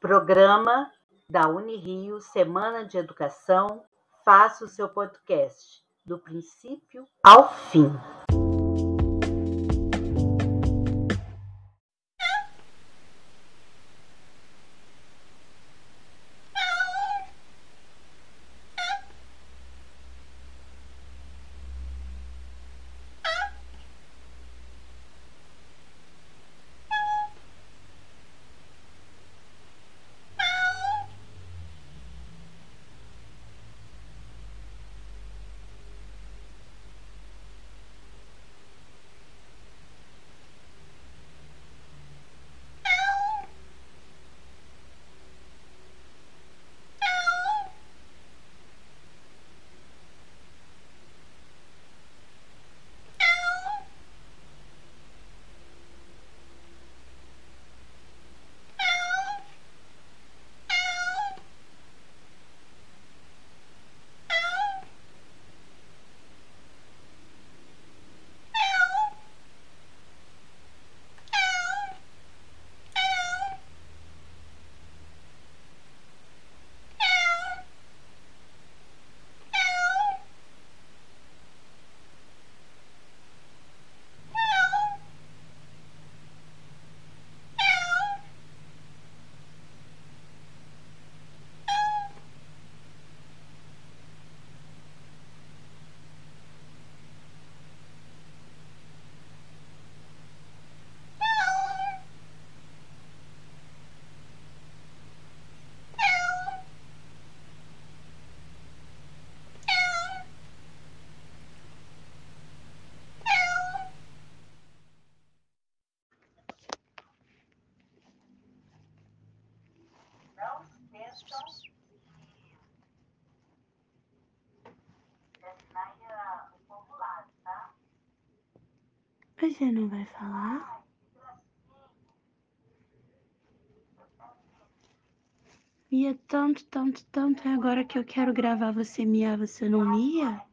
Programa da Unirio Semana de Educação. Faça o seu podcast do princípio ao fim. Você não vai falar? Mia tanto, tanto, tanto. É agora que eu quero gravar você miar, você não mia?